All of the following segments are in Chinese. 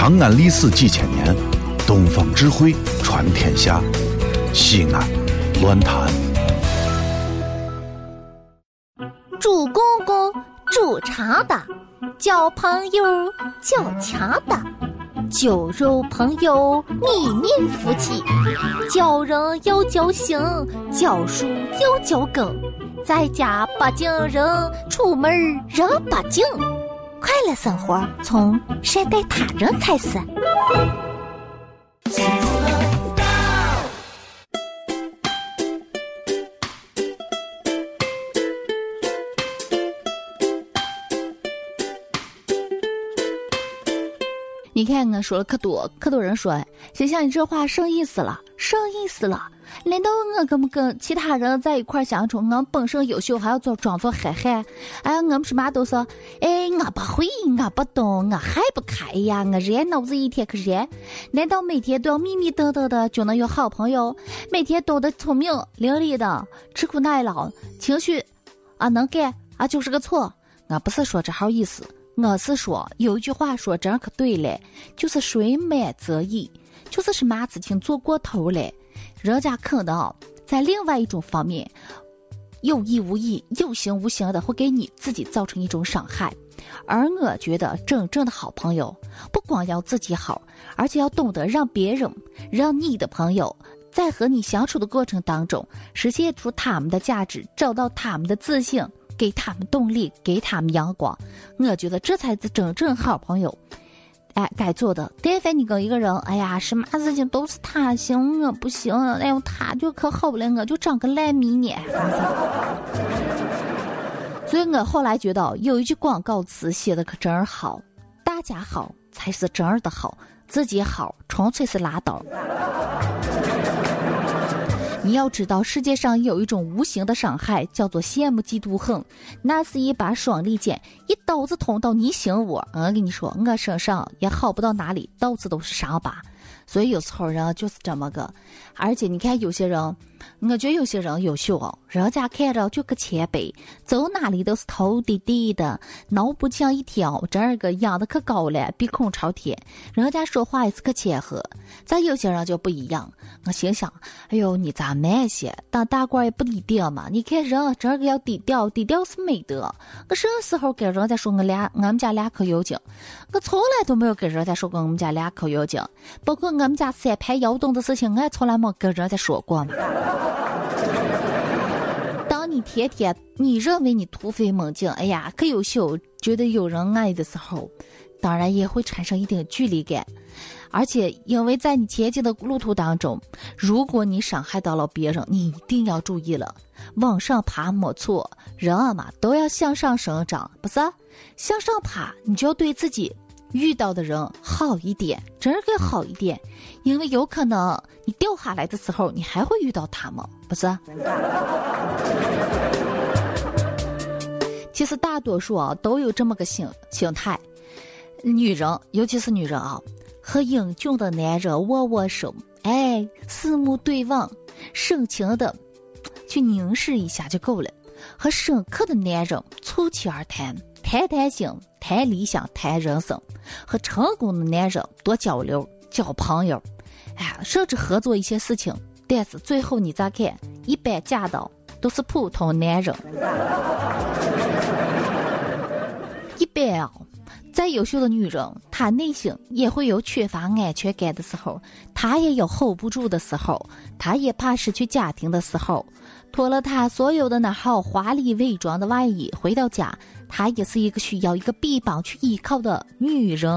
长安历史几千年，东方智慧传天下。西安，乱谈。主公公，煮茶的，交朋友，交强的，酒肉朋友，你命夫妻，交人要交心，教书要交根，在家不敬人，出门人不敬。快乐生活从善待他人开始。你看，我说了可多，可多人说，心想你这话什意思了？什意思了？难道我跟不跟其他人在一块相处，我本身优秀还要做装作憨憨？哎，我们什么都说，哎，我不会，我不懂，我还不开呀，我人脑子一天可热。难道每天都要迷迷瞪瞪的就能有好朋友？每天都得聪明伶俐的，吃苦耐劳，情绪啊能干啊就是个错。我不是说这好意思。我是说，有一句话说真可对了，就是水满则溢，就是什么事情做过头了，人家可能在另外一种方面有意无意、有形无形的会给你自己造成一种伤害。而我觉得，真正的好朋友不光要自己好，而且要懂得让别人、让你的朋友在和你相处的过程当中，实现出他们的价值，找到他们的自信。给他们动力，给他们阳光，我觉得这才是真正好朋友。哎，该做的。但凡你跟一个人，哎呀，什么事情都是他行，我不行，哎呦，他就可好了，我就长个烂米呢。所以我后来觉得有一句广告词写的可真好：大家好才是真的好，自己好纯粹是拉倒。你要知道，世界上有一种无形的伤害，叫做羡慕、嫉妒、恨。那是一把双利剑，一刀子捅到你心窝。我跟你说，我身上也好不到哪里，到处都是伤疤。所以有时候人就是这么个，而且你看有些人，我觉得有些人优秀哦，人家看着就个前辈，走哪里都是头低低的，脑不像一条，这个仰的可高了，鼻孔朝天，人家说话也是可谦和。咱有些人就不一样，我心想，哎呦，你咋慢些？当大官也不低调嘛？你看人这个要低调，低调是美德。我什么时候跟人家说我俩，我们家两口有劲？我从来都没有跟人家说过我们家两口有劲，包括。我们家三排窑洞的事情，我也从来没跟人家说过嘛。天天你认为你突飞猛进，哎呀，可优秀，觉得有人爱的时候，当然也会产生一定距离感。而且，因为在你前进的路途当中，如果你伤害到了别人，你一定要注意了。往上爬没错，人啊嘛都要向上生长，不是？向上爬，你就要对自己。遇到的人好一点，真儿好一点，因为有可能你掉下来的时候，你还会遇到他们，不是？其实大多数啊都有这么个心心态，女人尤其是女人啊，和英俊的男人握握手，哎，四目对望，深情的去凝视一下就够了；和深刻的男人促膝而谈。谈谈心，谈理想，谈人生，和成功的男人多交流，交朋友，哎，甚至合作一些事情。但是最后你再看，一般嫁的都是普通男人。一般啊，再优秀的女人，她内心也会有缺乏安全感的时候，她也有 hold 不住的时候，她也怕失去家庭的时候，脱了她所有的那号华丽伪装的外衣，回到家。她也是一个需要一个臂膀去依靠的女人。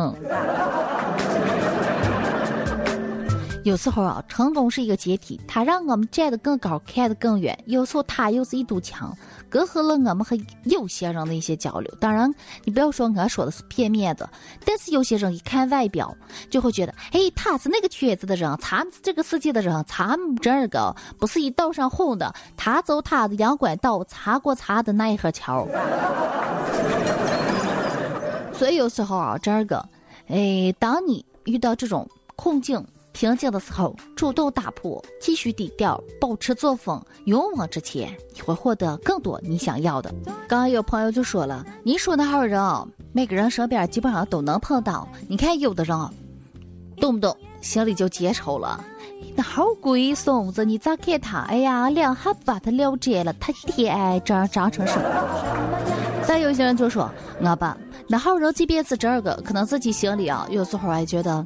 有时候啊，成功是一个阶梯，它让我们站得更高，看得更远；有时候它又是一堵墙，隔阂了我们和有些人的一些交流。当然，你不要说我说的是片面的，但是有些人一看外表，就会觉得，哎，他是那个圈子的人，他是这个世界的人，他这个不是一道上混的，他走他的阳关道，擦过擦的奈何桥。所以有时候啊，这个，哎，当你遇到这种困境。瓶颈的时候，主动打破，继续低调，保持作风，勇往直前，你会获得更多你想要的。刚刚有朋友就说了：“你说那号人啊，每个人身边基本上都能碰到。你看有的人，动不动心里就结仇了。那好鬼孙子，你咋看他？哎呀，两下把他了结了，他天长长成什么？再有些人就说，我吧，那好人即便是这个，可能自己心里啊，有时候还觉得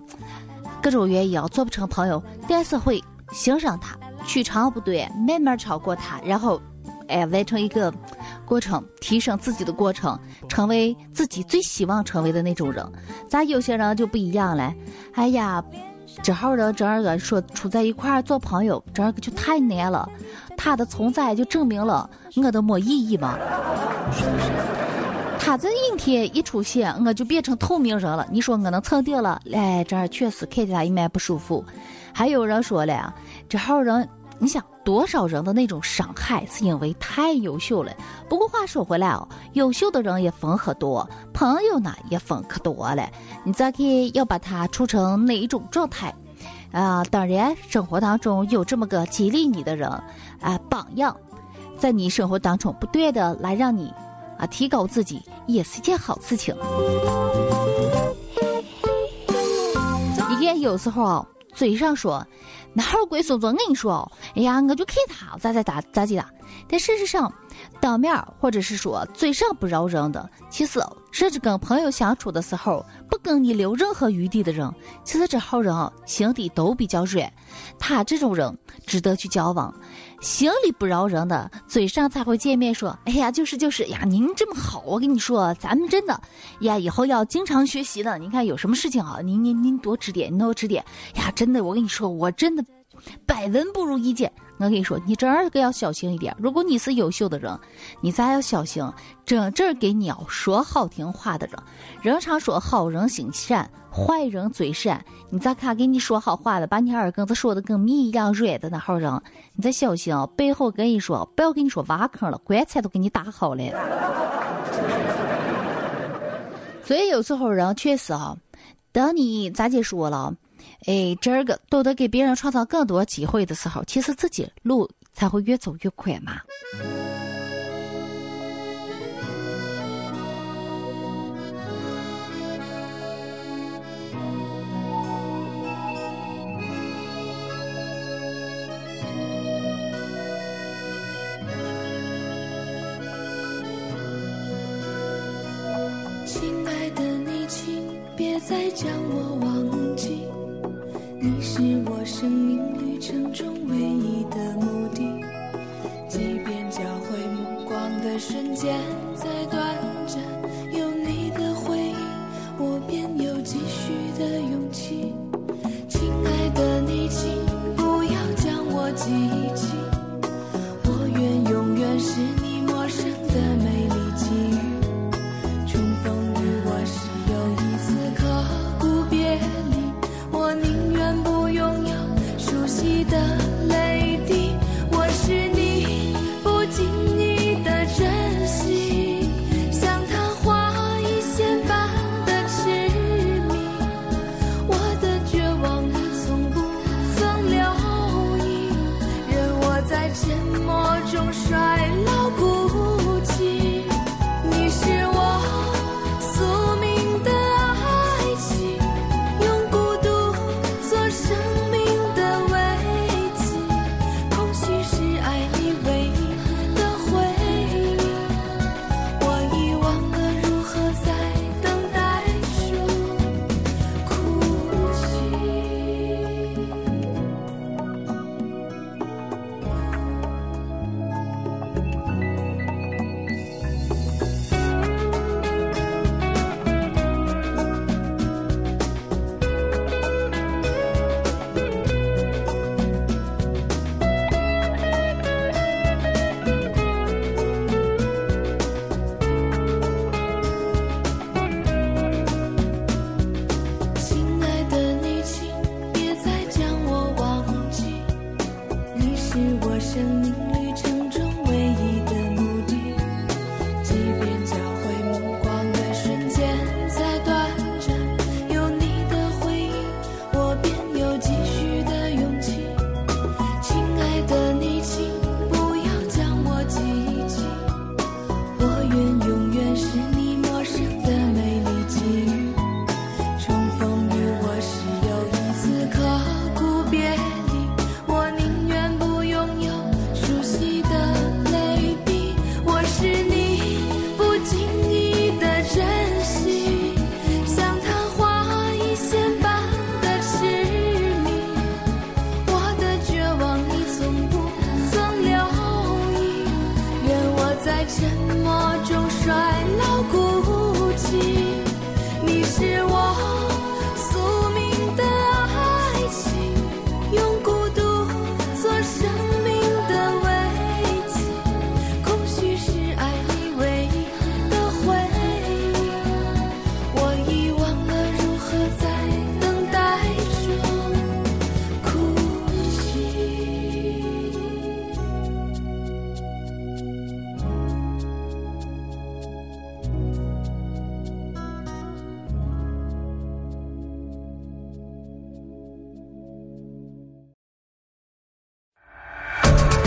各种原因啊，做不成朋友，但是会欣赏他，取长补短，慢慢超过他，然后，哎，完成一个过程，提升自己的过程，成为自己最希望成为的那种人。咱有些人就不一样了，哎呀。这号人这二个说处在一块做朋友，这二个就太难了。他的存在就证明了我的没意义嘛。他这阴天一出现，我就变成透明人了。你说我能蹭掉了？哎，这儿确实看起来一蛮不舒服。还有人说了，这号人。你想多少人的那种伤害，是因为太优秀了。不过话说回来哦，优秀的人也分很多，朋友呢也分可多了。你咋看要把它处成哪一种状态？啊，当然，生活当中有这么个激励你的人，啊，榜样，在你生活当中不断的来让你啊提高自己，也是一件好事情。你看，有时候啊嘴上说。哪有鬼孙子，我跟你说，哎呀，我就看他咋咋咋咋地了。但事实上，当面或者是说嘴上不饶人的，其实甚至跟朋友相处的时候不跟你留任何余地的人，其实这号人啊心底都比较软。他这种人值得去交往。心里不饶人的，嘴上才会见面说：“哎呀，就是就是呀，您这么好，我跟你说，咱们真的呀，以后要经常学习的。您看有什么事情啊，您您您多指点，您多指点。呀，真的，我跟你说，我真的百闻不如一见。”我跟你说，你这儿个要小心一点。如果你是优秀的人，你咋要小心？真正给你要说好听话的人，人常说好人心善，坏人嘴善。你咋看给你说好话的，把你耳根子说的跟蜜一样软的那号人，你再小心哦。背后跟你说，不要跟你说挖坑了，棺材都给你打好了。所以有时候人确实啊，等你咋解说了？哎，这个懂得给别人创造更多机会的时候，其实自己路才会越走越宽嘛。亲爱的你，请别再将我瞬间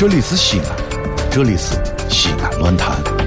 这里是西安，这里是西安论坛。